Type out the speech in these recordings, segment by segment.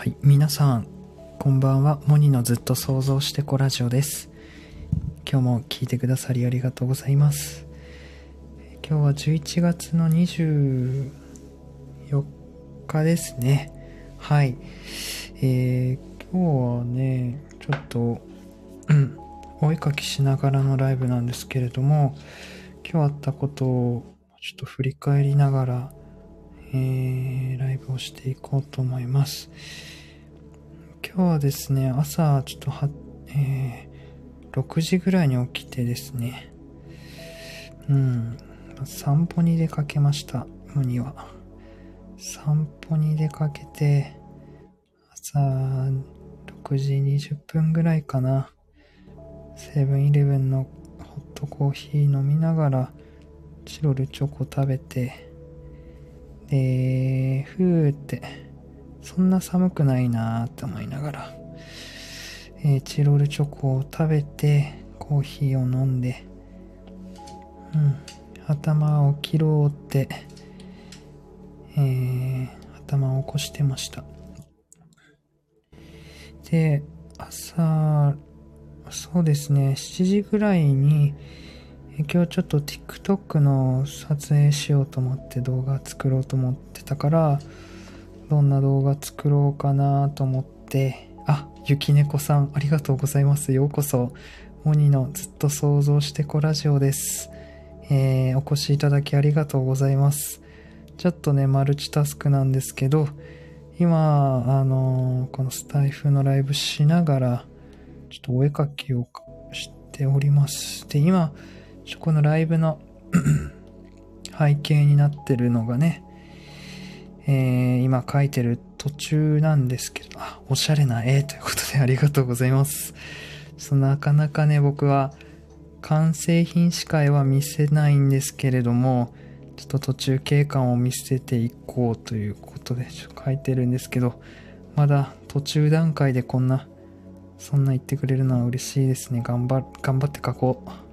はい、皆さん、こんばんは。モニのずっと想像してこラジオです。今日も聞いてくださりありがとうございます。今日は11月の24日ですね。はい。えー、今日はね、ちょっと、うん、お絵かきしながらのライブなんですけれども、今日あったことをちょっと振り返りながら、えー、をしていこうと思います。今日はですね、朝ちょっとは、えー、6時ぐらいに起きてですね、うん、散歩に出かけました、モニは。散歩に出かけて、朝6時20分ぐらいかな、セブンイレブンのホットコーヒー飲みながら、チロルチョコ食べて、で、ふーって、そんな寒くないなーって思いながら、えーチロルチョコを食べて、コーヒーを飲んで、うん、頭を切ろうって、えー頭を起こしてました。で、朝、そうですね、7時ぐらいに、今日ちょっと TikTok の撮影しようと思って動画作ろうと思ってたから、どんな動画作ろうかなと思って、あ、ゆきねこさん、ありがとうございます。ようこそ。モニのずっと想像してこラジオです。えー、お越しいただきありがとうございます。ちょっとね、マルチタスクなんですけど、今、あのーこのスタイフのライブしながら、ちょっとお絵かきをしております。で、今、このライブの 背景になってるのがね、えー今書いてる途中なんですけど、あ、おしゃれな絵ということでありがとうございます。そなかなかね、僕は完成品しか絵は見せないんですけれども、ちょっと途中経過を見せていこうということでちょ書いてるんですけど、まだ途中段階でこんな、そんな言ってくれるのは嬉しいですね。頑張、頑張って書こう。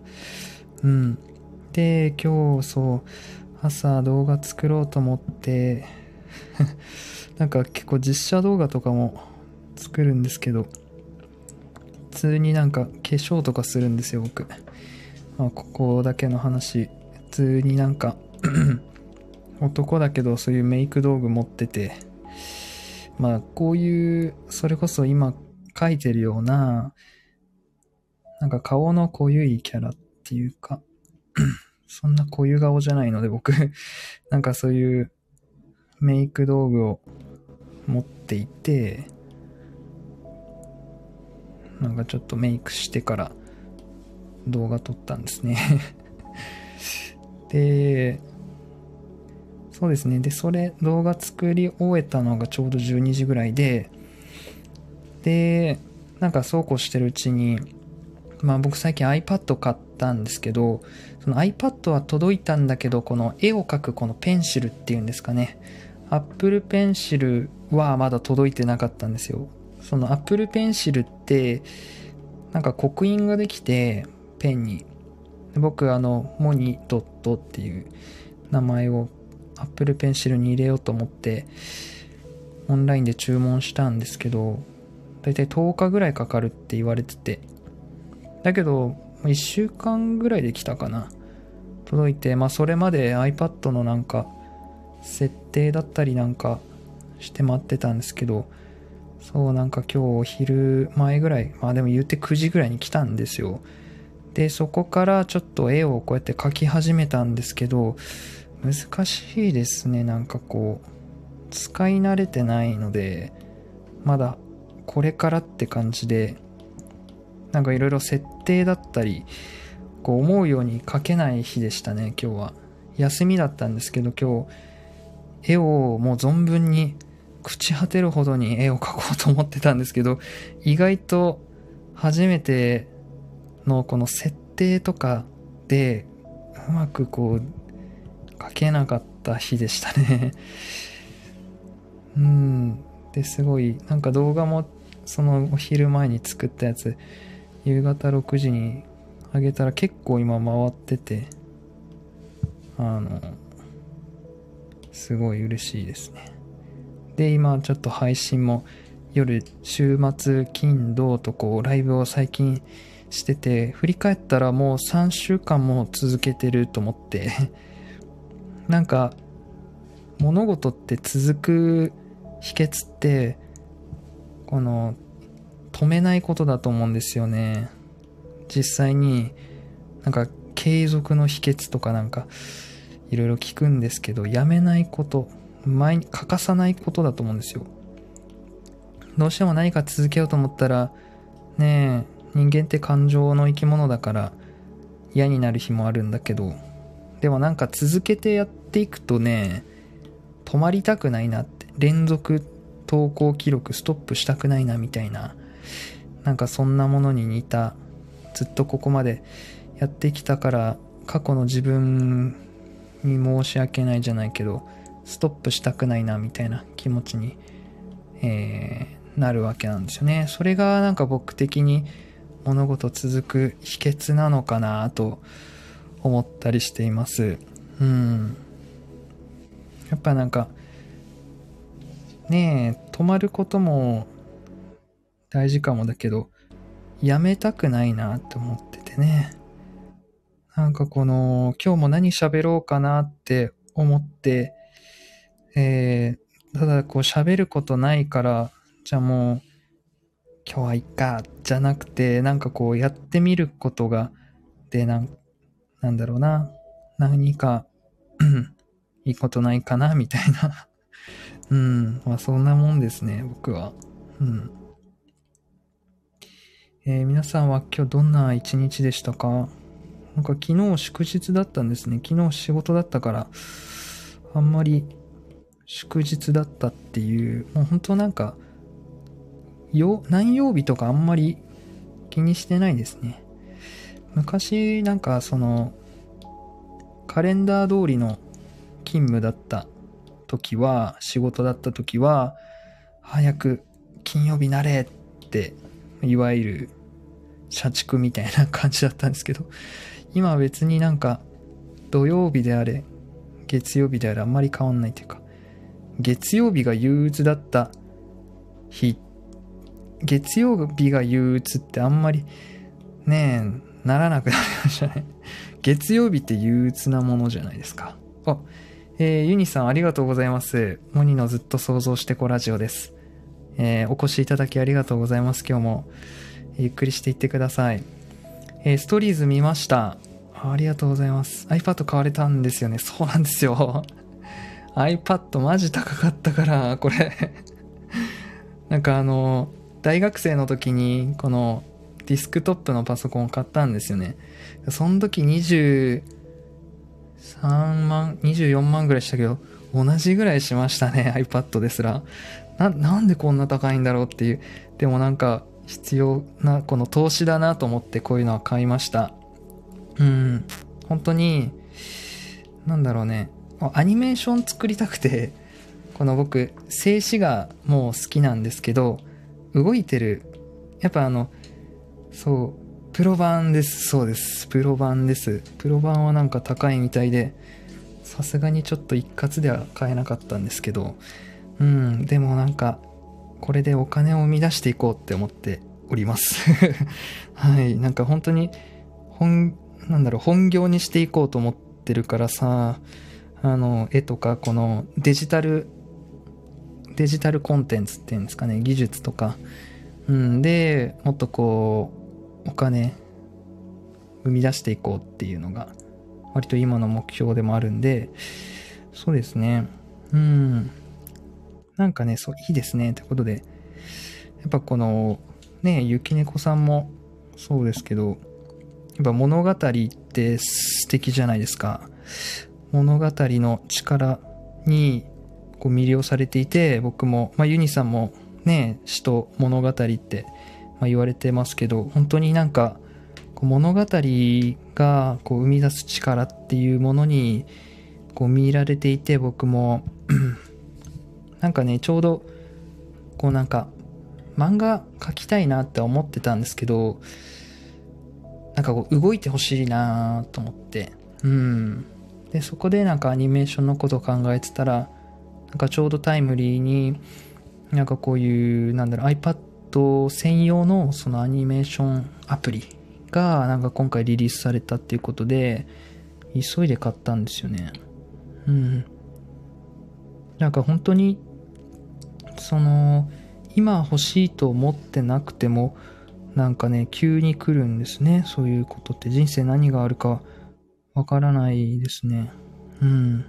うん。で、今日そう、朝動画作ろうと思って、なんか結構実写動画とかも作るんですけど、普通になんか化粧とかするんですよ、僕。まあ、ここだけの話。普通になんか、男だけどそういうメイク道具持ってて、まあ、こういう、それこそ今描いてるような、なんか顔の濃ゆいキャラってていうか、そんな濃ゆ顔じゃないので僕、なんかそういうメイク道具を持っていて、なんかちょっとメイクしてから動画撮ったんですね。で、そうですね。で、それ、動画作り終えたのがちょうど12時ぐらいで、で、なんかそうこうしてるうちに、まあ僕最近 iPad 買ったんですけど、その iPad は届いたんだけど、この絵を描くこのペンシルっていうんですかね。Apple Pencil はまだ届いてなかったんですよ。その Apple Pencil って、なんか刻印ができて、ペンに。僕、あの、モニドットっていう名前を Apple Pencil に入れようと思って、オンラインで注文したんですけど、だいたい10日ぐらいかかるって言われてて。だけど、1週間ぐらいで来たかな。届いて、まあそれまで iPad のなんか、設定だったりなんかして待ってたんですけど、そうなんか今日お昼前ぐらい、まあでも言って9時ぐらいに来たんですよ。で、そこからちょっと絵をこうやって描き始めたんですけど、難しいですね。なんかこう、使い慣れてないので、まだこれからって感じで、なんかいろいろ設定だったり、こう思うように描けない日でしたね、今日は。休みだったんですけど、今日、絵をもう存分に朽ち果てるほどに絵を描こうと思ってたんですけど、意外と初めてのこの設定とかでうまくこう描けなかった日でしたね。うん。ですごい、なんか動画もそのお昼前に作ったやつ、夕方6時に上げたら結構今回ってて、あの、すごい嬉しいですね。で、今ちょっと配信も夜、週末、金、土とこう、ライブを最近してて、振り返ったらもう3週間も続けてると思って、なんか、物事って続く秘訣って、この、止めないことだと思うんですよね。実際に、なんか、継続の秘訣とかなんか、いろいろ聞くんですけど、やめないこと、前に欠かさないことだと思うんですよ。どうしても何か続けようと思ったら、ねえ、人間って感情の生き物だから嫌になる日もあるんだけど、でもなんか続けてやっていくとね、止まりたくないなって、連続投稿記録ストップしたくないなみたいな、なんかそんなものに似た、ずっとここまでやってきたから過去の自分に申し訳ないじゃないけど、ストップしたくないなみたいな気持ちに、えー、なるわけなんですよね。それがなんか僕的に物事続く秘訣なのかなと思ったりしています。うん。やっぱなんか、ねえ、止まることも大事かもだけど、やめたくないなって思っててね。なんかこの、今日も何喋ろうかなって思って、えー、ただこう喋ることないから、じゃあもう、今日はいっか、じゃなくて、なんかこうやってみることが、で、なん、なんだろうな、何か いいことないかな、みたいな うん、まあそんなもんですね、僕は。うん。えー、皆さんは今日どんな一日でしたか？なんか昨日祝日だったんですね。昨日仕事だったから、あんまり祝日だったっていう、もう本当なんか、よ、何曜日とかあんまり気にしてないですね。昔なんかその、カレンダー通りの勤務だった時は、仕事だった時は、早く金曜日なれって、いわゆる社畜みたいな感じだったんですけど、今は別になんか土曜日であれ、月曜日であれあんまり変わんないというか、月曜日が憂鬱だった日、月曜日が憂鬱ってあんまりねえ、ならなくなりましたね。月曜日って憂鬱なものじゃないですか。あ、えー、ユニさんありがとうございます。モニのずっと想像してこラジオです。えー、お越しいただきありがとうございます。今日もゆっくりしていってください。えー、ストーリーズ見ました。ありがとうございます。iPad 買われたんですよね。そうなんですよ。iPad マジ高かったから、これ なんかあの、大学生の時に、このディスクトップのパソコンを買ったんですよね。その時23万、24万ぐらいしたけど、同じぐらいしましたね、iPad ですら。な、なんでこんな高いんだろうっていう。でもなんか、必要な、この投資だなと思ってこういうのは買いました。うん。本当に、なんだろうね。アニメーション作りたくて、この僕、静止画もう好きなんですけど、動いてる。やっぱあの、そう、プロ版です。そうです。プロ版です。プロ版はなんか高いみたいで、さすがにちょっと一括では買えなかったんですけど、うん、でもなんか、これでお金を生み出していこうって思っております。はい、なんか本当に、本、なんだろう、本業にしていこうと思ってるからさ、あの、絵とか、このデジタル、デジタルコンテンツっていうんですかね、技術とか、うん、で、もっとこう、お金、生み出していこうっていうのが、割と今の目標でもあるんで、そうですね、うん、なんかね、そう、いいですね、ということで、やっぱこの、ね、雪猫さんもそうですけど、やっぱ物語って素敵じゃないですか。物語の力にこう魅了されていて、僕も、まあ、ユニさんもね、詩と物語って、まあ、言われてますけど、本当になんか、こう物語がこう生み出す力っていうものにこう見入られていて、僕もなんかね、ちょうど、こうなんか、漫画描きたいなって思ってたんですけど、なんかこう動いてほしいなと思って、うん。で、そこでなんかアニメーションのこと考えてたら、なんかちょうどタイムリーに、なんかこういう、なんだろう、iPad 専用のそのアニメーションアプリがなんか今回リリースされたっていうことで、急いで買ったんですよね。うん。なんか本当に、その、今欲しいと思ってなくても、なんかね、急に来るんですね。そういうことって。人生何があるかわからないですね。うん。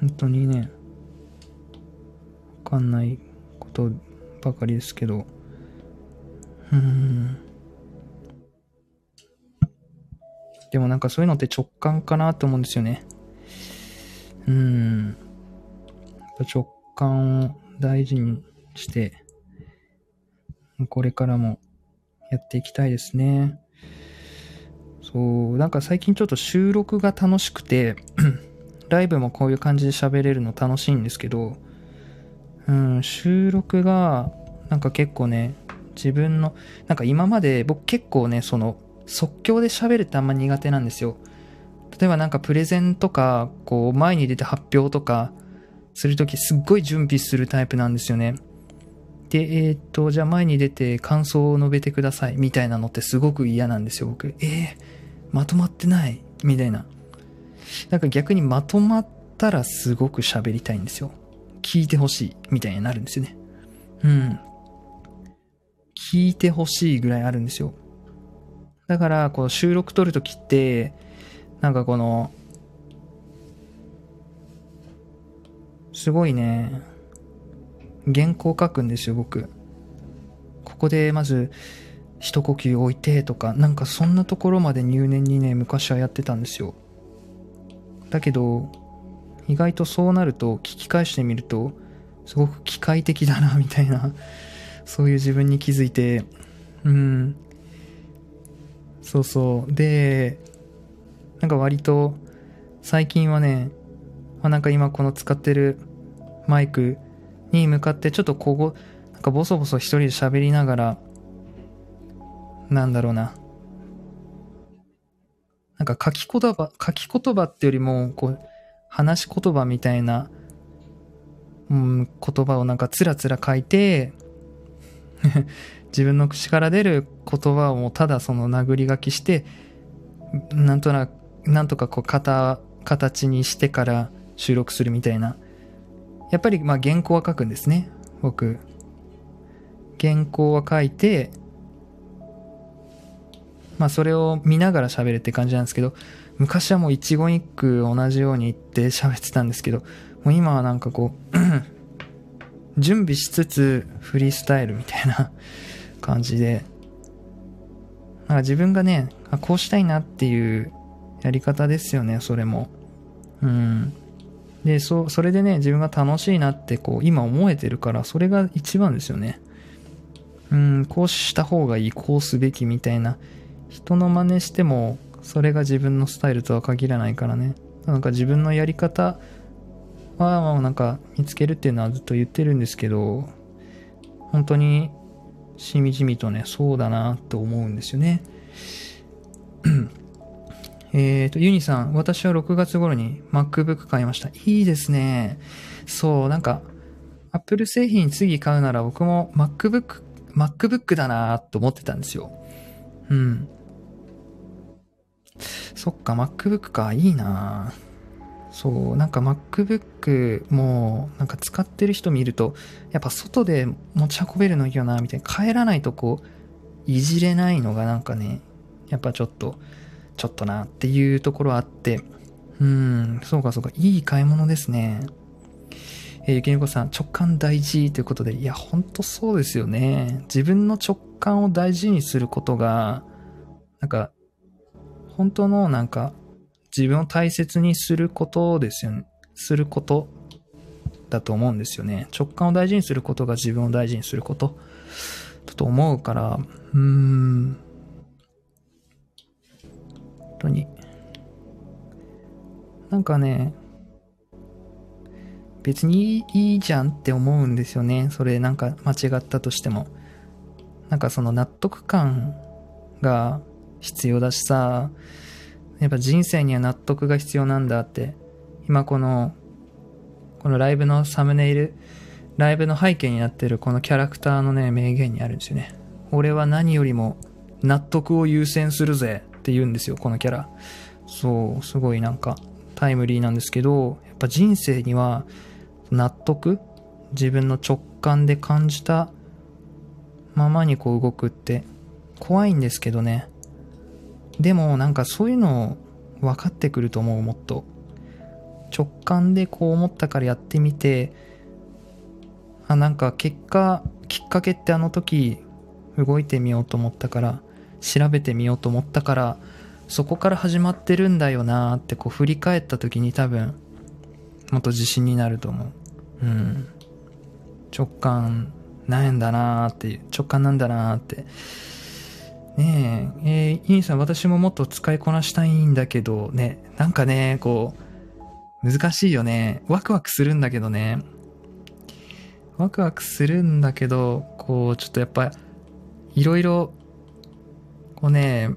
本当にね、わかんないことばかりですけど。うん。でもなんかそういうのって直感かなと思うんですよね。うん。直感を大事にして、これからもやっていきたいですね。そう、なんか最近ちょっと収録が楽しくて、ライブもこういう感じで喋れるの楽しいんですけど、うん、収録がなんか結構ね、自分の、なんか今まで僕結構ね、その即興で喋るってあんま苦手なんですよ。例えばなんかプレゼンとか、こう前に出て発表とかするときすっごい準備するタイプなんですよね。で、えーっと、じゃあ前に出て感想を述べてくださいみたいなのってすごく嫌なんですよ、僕。えー、まとまってない？みたいな。なんか逆にまとまったらすごく喋りたいんですよ。聞いてほしいみたいになるんですよね。うん。聞いてほしいぐらいあるんですよ。だから、こう収録撮るときって、なんかこの、すごいね、原稿書くんですよ、僕。ここでまず、一呼吸置いてとか、なんかそんなところまで入念にね、昔はやってたんですよ。だけど、意外とそうなると、聞き返してみると、すごく機械的だな、みたいな、そういう自分に気づいて、うん。そうそう。で、なんか割と、最近はね、まあ、なんか今この使ってるマイクに向かってちょっとここ、なんかボソボソ一人で喋りながら、なんだろうな。なんか書き言葉、書き言葉ってよりも、こう、話し言葉みたいな、うん、言葉をなんかつらつら書いて、自分の口から出る言葉をただその殴り書きして、なんとなく、なんとかこう、型、形にしてから収録するみたいな。やっぱりまあ原稿は書くんですね、僕。原稿は書いて、まあそれを見ながら喋るって感じなんですけど、昔はもう一言一句同じように言って喋ってたんですけど、もう今はなんかこう、準備しつつフリースタイルみたいな感じで、なんか自分がね、あこうしたいなっていうやり方ですよね、それも。うん。で、そ、それでね、自分が楽しいなってこう、今思えてるから、それが一番ですよね。うん、こうした方がいい、こうすべきみたいな。人の真似しても、それが自分のスタイルとは限らないからね。なんか自分のやり方は、まあなんか見つけるっていうのはずっと言ってるんですけど、本当にしみじみとね、そうだなと思うんですよね。えっと、ユニさん、私は6月頃に MacBook 買いました。いいですね。そう、なんか、Apple 製品次買うなら僕も MacBook、MacBook だなと思ってたんですよ。うん。そっか、MacBook か、いいなそう、なんか MacBook も、なんか使ってる人見ると、やっぱ外で持ち運べるのいいよな、みたいな。帰らないとこう、いじれないのがなんかね、やっぱちょっと、ちょっとなっていうところあって、うん、そうかそうか、いい買い物ですね。えー、ゆきねこさん、直感大事ということで、いや、ほんとそうですよね。自分の直感を大事にすることが、なんか、本当のなんか、自分を大切にすることですよね。することだと思うんですよね。直感を大事にすることが自分を大事にすることだと思うから、うーん。当に。なんかね、別にいいじゃんって思うんですよね。それなんか間違ったとしても。なんかその納得感が必要だしさ、やっぱ人生には納得が必要なんだって、今この、このライブのサムネイル、ライブの背景になってるこのキャラクターのね、名言にあるんですよね。俺は何よりも納得を優先するぜって言うんですよ、このキャラ。そう、すごいなんかタイムリーなんですけど、やっぱ人生には納得自分の直感で感じたままにこう動くって怖いんですけどね。でもなんかそういうの分かってくると思う、もっと。直感でこう思ったからやってみて、あ、なんか結果、きっかけってあの時動いてみようと思ったから、調べてみようと思ったから、そこから始まってるんだよなってこう振り返った時に多分、もっと自信になると思う。うん。直感ないんだなーっていう、直感なんだなーって。ねえ、えー、インさん、私ももっと使いこなしたいんだけど、ね、なんかね、こう、難しいよね。ワクワクするんだけどね。ワクワクするんだけど、こう、ちょっとやっぱ、いろいろ、こうね、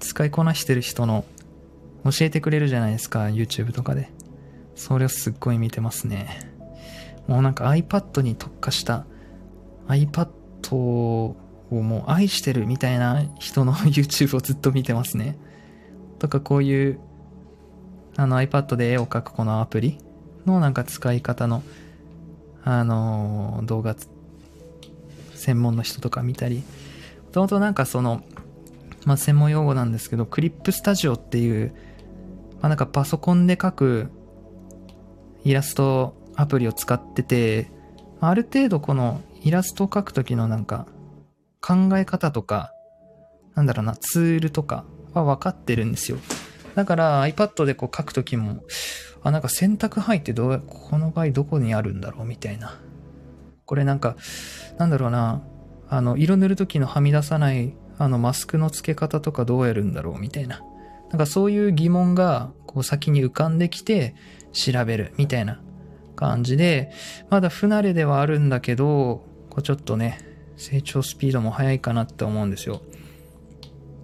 使いこなしてる人の、教えてくれるじゃないですか、YouTube とかで。それをすっごい見てますね。もうなんか iPad に特化した iPad をもう愛してるみたいな人の YouTube をずっと見てますね。とかこういうあの iPad で絵を描くこのアプリのなんか使い方のあの動画専門の人とか見たり、ともとなんかその、まあ、専門用語なんですけど、クリップスタジオっていう、まあ、なんかパソコンで描くイラストアプリを使ってて、ある程度このイラストを描くときのなんか考え方とか、なんだろうな、ツールとかは分かってるんですよ。だから iPad でこう書くときも、あ、なんか選択範囲ってどう、この場合どこにあるんだろうみたいな。これなんか、なんだろうな、あの、色塗るときのはみ出さない、あの、マスクの付け方とかどうやるんだろうみたいな。なんかそういう疑問が、こう先に浮かんできて調べるみたいな感じで、まだ不慣れではあるんだけど、こうちょっとね、成長スピードも速いかなって思うんですよ。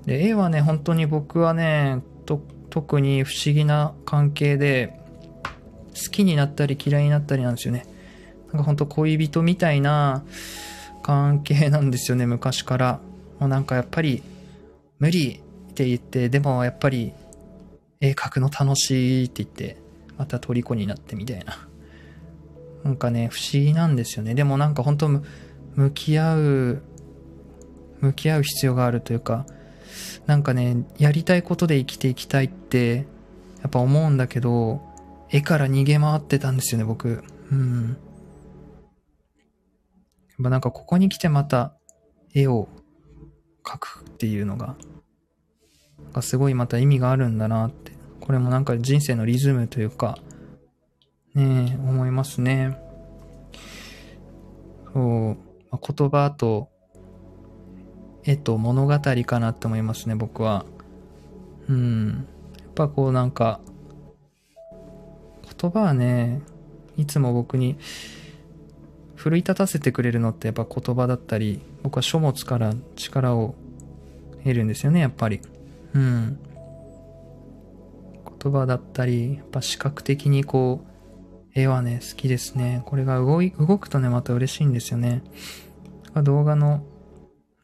で、絵はね、本当に僕はね、と特に不思議な関係で、好きになったり嫌いになったりなんですよね。なんか本当恋人みたいな関係なんですよね、昔から。もうなんかやっぱり、無理って言って、でもやっぱり、絵描くの楽しいって言って、また虜になってみたいな。なんかね、不思議なんですよね。でもなんか本当向き合う、向き合う必要があるというか、なんかね、やりたいことで生きていきたいって、やっぱ思うんだけど、絵から逃げ回ってたんですよね、僕。うん。やっぱなんかここに来てまた絵を描くっていうのが、なんかすごいまた意味があるんだなって。これもなんか人生のリズムというか、ね思いますね。そう、まあ、言葉と絵と物語かなって思いますね、僕は。うん。やっぱこうなんか、言葉はね、いつも僕に奮い立たせてくれるのってやっぱ言葉だったり、僕は書物から力を得るんですよね、やっぱり。うん。言葉だったり、やっぱ視覚的にこう、絵はね、好きですね。これが動い、動くとね、また嬉しいんですよね。動画の、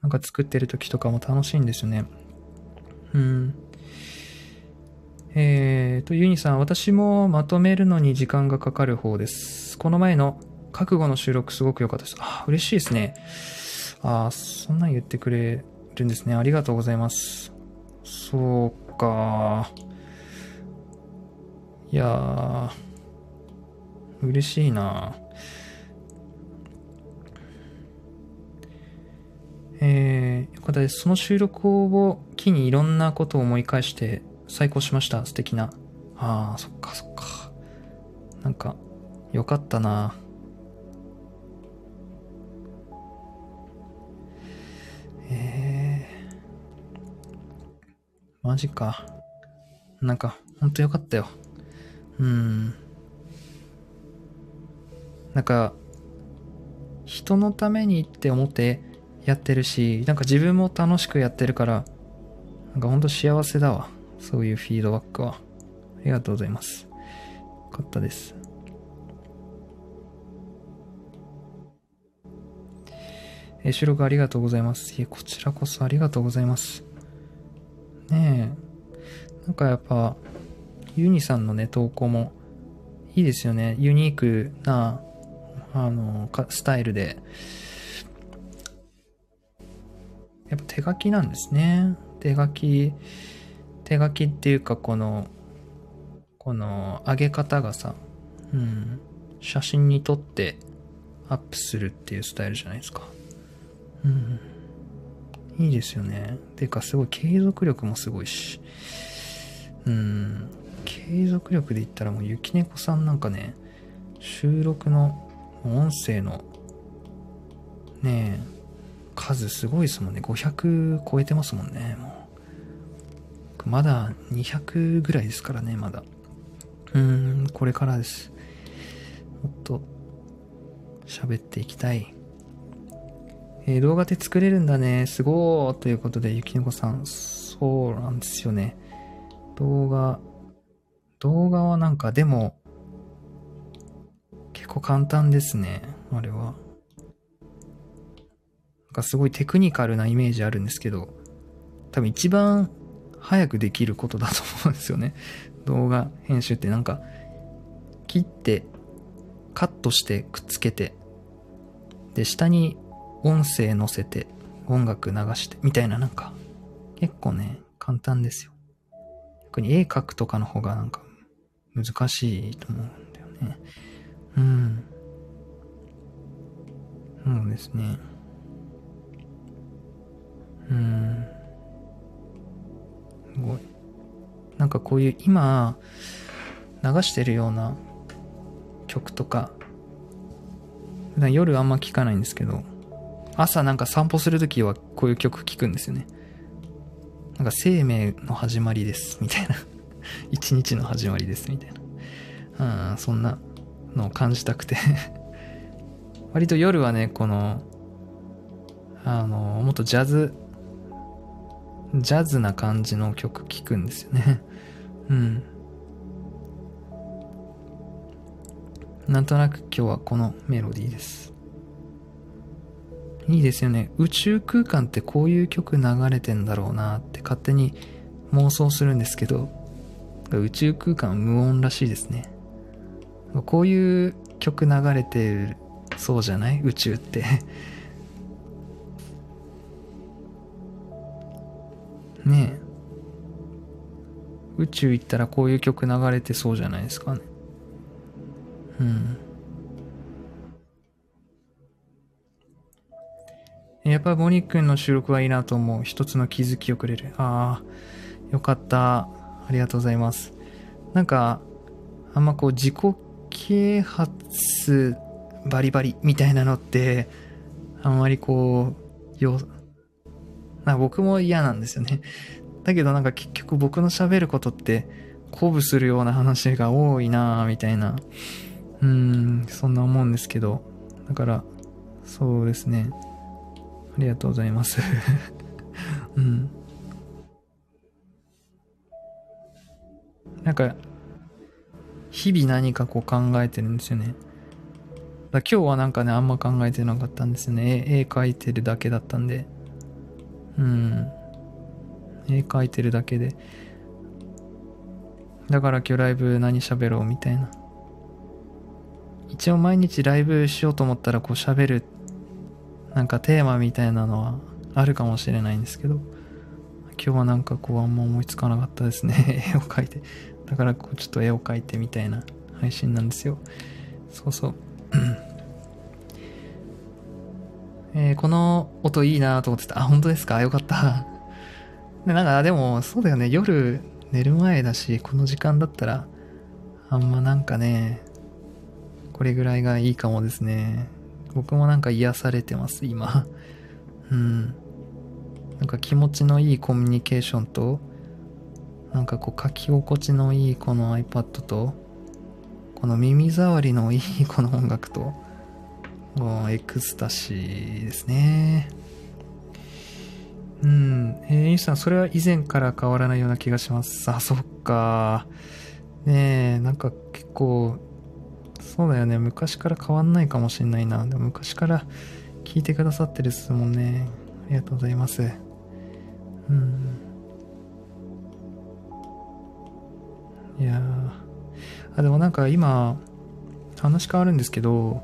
なんか作ってる時とかも楽しいんですよね。うん。えーと、ユニさん、私もまとめるのに時間がかかる方です。この前の覚悟の収録すごく良かったです。あ、嬉しいですね。あ、そんなん言ってくれるんですね。ありがとうございます。そうか。いやー。嬉しいなえー、よかったです。その収録を機にいろんなことを思い返して最高しました。素敵な。ああ、そっかそっか。なんか、よかったなマジか。なんか、ほんとよかったよ。うん。なんか、人のためにって思ってやってるし、なんか自分も楽しくやってるから、なんかほんと幸せだわ。そういうフィードバックは。ありがとうございます。よかったです。え、収録ありがとうございます。いえ、こちらこそありがとうございます。ねえ。なんかやっぱ、ユニさんのね、投稿もいいですよね。ユニークな、あの、スタイルで。やっぱ手書きなんですね。手書き、手書きっていうかこの、この上げ方がさ、うん、写真に撮ってアップするっていうスタイルじゃないですか。うん。いいですよね。てかすごい継続力もすごいし。うん。継続力で言ったらもうゆきねこさんなんかね、収録の音声のねえ、数すごいですもんね。500超えてますもんね、もう。まだ200ぐらいですからね、まだ。うーん、これからです。もっと喋っていきたい。えー、動画で作れるんだね。すごーということで、ゆきのこさん、そうなんですよね。動画、動画はなんかでも、結構簡単ですね。あれは。なんかすごいテクニカルなイメージあるんですけど、多分一番早くできることだと思うんですよね。動画編集ってなんか、切って、カットしてくっつけて、で、下に音声載せて、音楽流して、みたいななんか、結構ね、簡単ですよ。逆に絵描くとかの方がなんか、難しいと思うんだよね。うん。そうですね。うん。すごい。なんかこういう今、流してるような曲とか、普段夜あんま聴かないんですけど、朝なんか散歩するときはこういう曲聴くんですよね。なんか生命の始まりです、みたいな。一日の始まりです、みたいな。うん、そんなのを感じたくて 割と夜はね、この、あの、もっとジャズ、ジャズな感じの曲聴くんですよね。うん。なんとなく今日はこのメロディーです。いいですよね。宇宙空間ってこういう曲流れてんだろうなって勝手に妄想するんですけど、宇宙空間無音らしいですね。こういう曲流れてるそうじゃない？宇宙って ねえ。宇宙行ったらこういう曲流れてそうじゃないですかね。うん。やっぱボニックの収録はいいなと思う。一つの気づきをくれる。ああ、よかった。ありがとうございます。なんか、あんまこう自己啓発バリバリみたいなのって、あんまりこう、よ、な僕も嫌なんですよね。だけどなんか結局僕の喋ることって、鼓舞するような話が多いなぁ、みたいな。うーん、そんな思うんですけど。だから、そうですね。ありがとうございます。うん。なんか、日々何かこう考えてるんですよね。だ今日はなんかね、あんま考えてなかったんですよね。絵絵描いてるだけだったんで。うん。絵描いてるだけで。だから今日ライブ何喋ろうみたいな。一応毎日ライブしようと思ったらこう喋る、なんかテーマみたいなのはあるかもしれないんですけど、今日はなんかこうあんま思いつかなかったですね。絵を描いて。だからこうちょっと絵を描いてみたいな配信なんですよ。そうそう。えー、この音いいなと思ってた。あ、本当ですか？よかった。で、なんか、でも、そうだよね。夜寝る前だし、この時間だったら、あんまなんかね、これぐらいがいいかもですね。僕もなんか癒されてます、今。うん。なんか気持ちのいいコミュニケーションと、なんかこう書き心地のいいこの iPad と、この耳障りのいいこの音楽と、エクスタシーですね。うん。えー、インスタン、それは以前から変わらないような気がします。あ、そっか。ねえ、なんか結構、そうだよね。昔から変わんないかもしんないな。でも昔から聞いてくださってるっすもんね。ありがとうございます。うん。いやあ、でもなんか今、話変わるんですけど、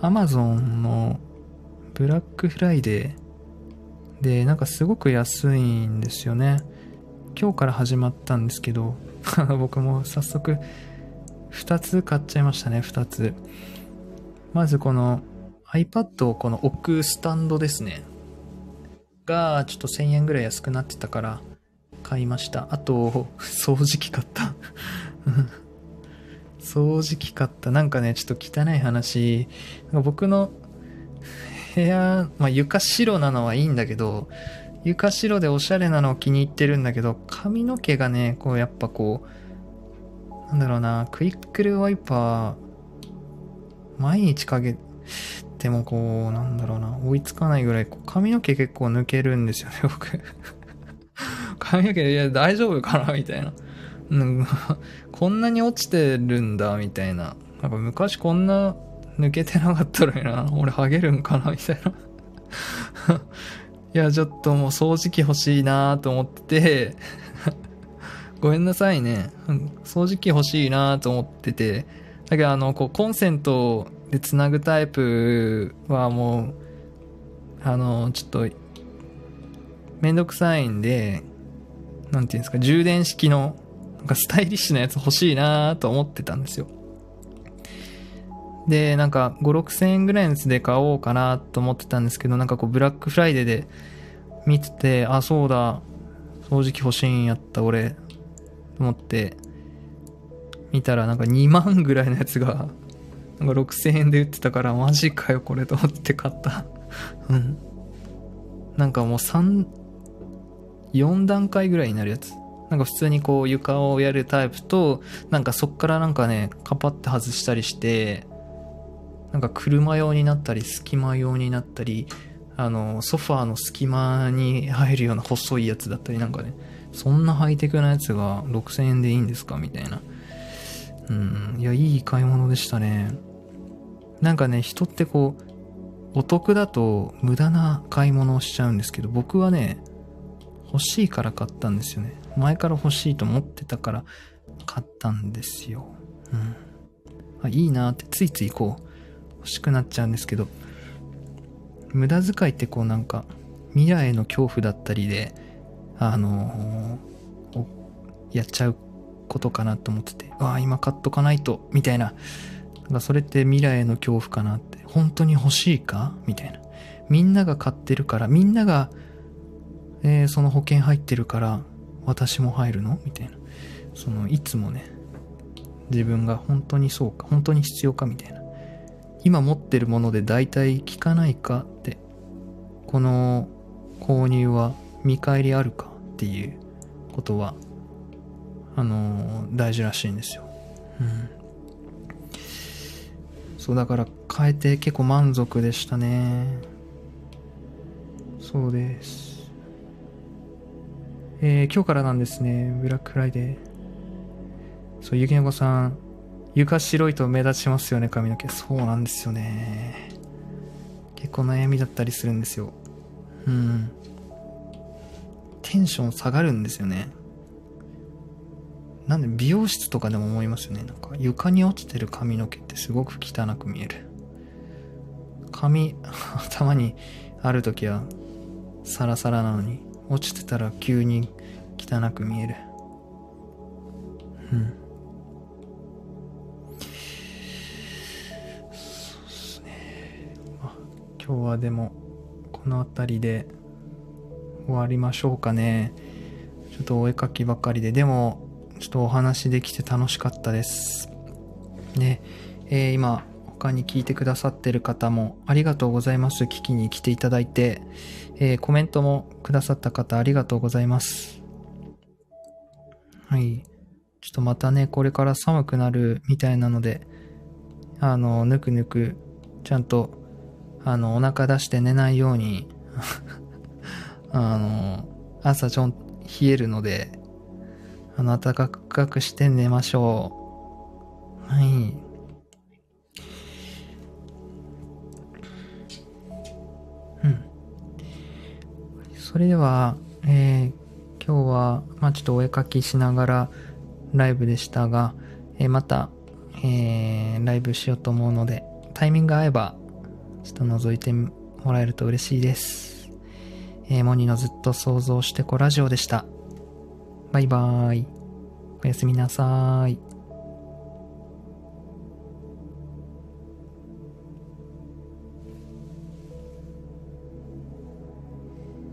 アマゾンのブラックフライデーで、なんかすごく安いんですよね。今日から始まったんですけど、僕も早速2つ買っちゃいましたね、2つ。まずこの iPad をこの置くスタンドですね。が、ちょっと1000円ぐらい安くなってたから買いました。あと、掃除機買った。掃除機買った。なんかね、ちょっと汚い話。僕の部屋、まあ床白なのはいいんだけど、床白でおしゃれなのを気に入ってるんだけど、髪の毛がね、こうやっぱこう、なんだろうな、クイックルワイパー、毎日かけてもこう、なんだろうな、追いつかないぐらい、髪の毛結構抜けるんですよね、僕。髪の毛、いや、大丈夫かなみたいな。こんなに落ちてるんだ、みたいな。なんか昔こんな抜けてなかったのにな。俺ハゲるんかなみたいな。いや、ちょっともう掃除機欲しいなと思っててごめんなさいね。掃除機欲しいなと思ってて。だけどあの、こう、コンセントでつなぐタイプはもう、あの、ちょっと、めんどくさいんで、なんていうんですか、充電式の、なんかスタイリッシュなやつ欲しいなと思ってたんですよ。で、なんか5、6千円ぐらいのやつで買おうかなと思ってたんですけど、なんかこうブラックフライデーで見てて、あ、そうだ、掃除機欲しいんやった俺、思って、見たらなんか2万ぐらいのやつが、なんか6000円で売ってたから、マジかよこれと思って買った。うん。なんかもう3、4段階ぐらいになるやつ。なんか普通にこう床をやるタイプと、なんかそっからなんかね、カパって外したりして、なんか車用になったり、隙間用になったり、あの、ソファーの隙間に入るような細いやつだったりなんかね、そんなハイテクなやつが6000円でいいんですか？みたいな。うん、いや、いい買い物でしたね。なんかね、人ってこう、お得だと無駄な買い物をしちゃうんですけど、僕はね、欲しいから買ったんですよね。前から欲しいと思ってたから買ったんですよ。うん。あ、いいなってついついこう、欲しくなっちゃうんですけど、無駄遣いってこうなんか、未来への恐怖だったりで、あのー、やっちゃうことかなと思ってて、ああ、今買っとかないと、みたいな。なんかそれって未来への恐怖かなって。本当に欲しいか？みたいな。みんなが買ってるから、みんなが、えー、その保険入ってるから、私も入るの？みたいな。その、いつもね、自分が本当にそうか、本当に必要か？みたいな。今持ってるもので大体効かないか？って、この購入は見返りあるかっていうことは、あの、大事らしいんですよ。うん。そう、だから変えて結構満足でしたね。そうです。えー、今日からなんですね。ブラックフライデー。そう、ゆきのこさん、床白いと目立ちますよね、髪の毛。そうなんですよね。結構悩みだったりするんですよ。うん。テンション下がるんですよね。なんで美容室とかでも思いますよね。なんか床に落ちてる髪の毛ってすごく汚く見える。髪、頭にある時はサラサラなのに、落ちてたら急に汚く見える。うんそうっすね。今日はでもこの辺りで終わりましょうかね。ちょっとお絵かきばかりで、でもちょっとお話できて楽しかったです。ね、えー、今他に聞いてくださってる方もありがとうございます。聞きに来ていただいて、えー、コメントもくださった方ありがとうございます。はい。ちょっとまたね、これから寒くなるみたいなので、あの、ぬくぬく、ちゃんとあの、お腹出して寝ないように あの、朝ちょん、冷えるので、あの、暖かくして寝ましょう。はい。うん。それでは、えー今日は、まあちょっとお絵かきしながらライブでしたが、えーまた、えーライブしようと思うので、タイミング合えば、ちょっと覗いてもらえると嬉しいです。えーモニのずっと想像してこラジオでした。バイバーイ。おやすみなさーい。